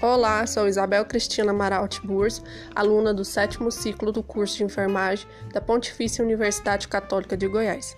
Olá, sou Isabel Cristina Amaral Tiburcio, aluna do sétimo ciclo do curso de enfermagem da Pontifícia Universidade Católica de Goiás.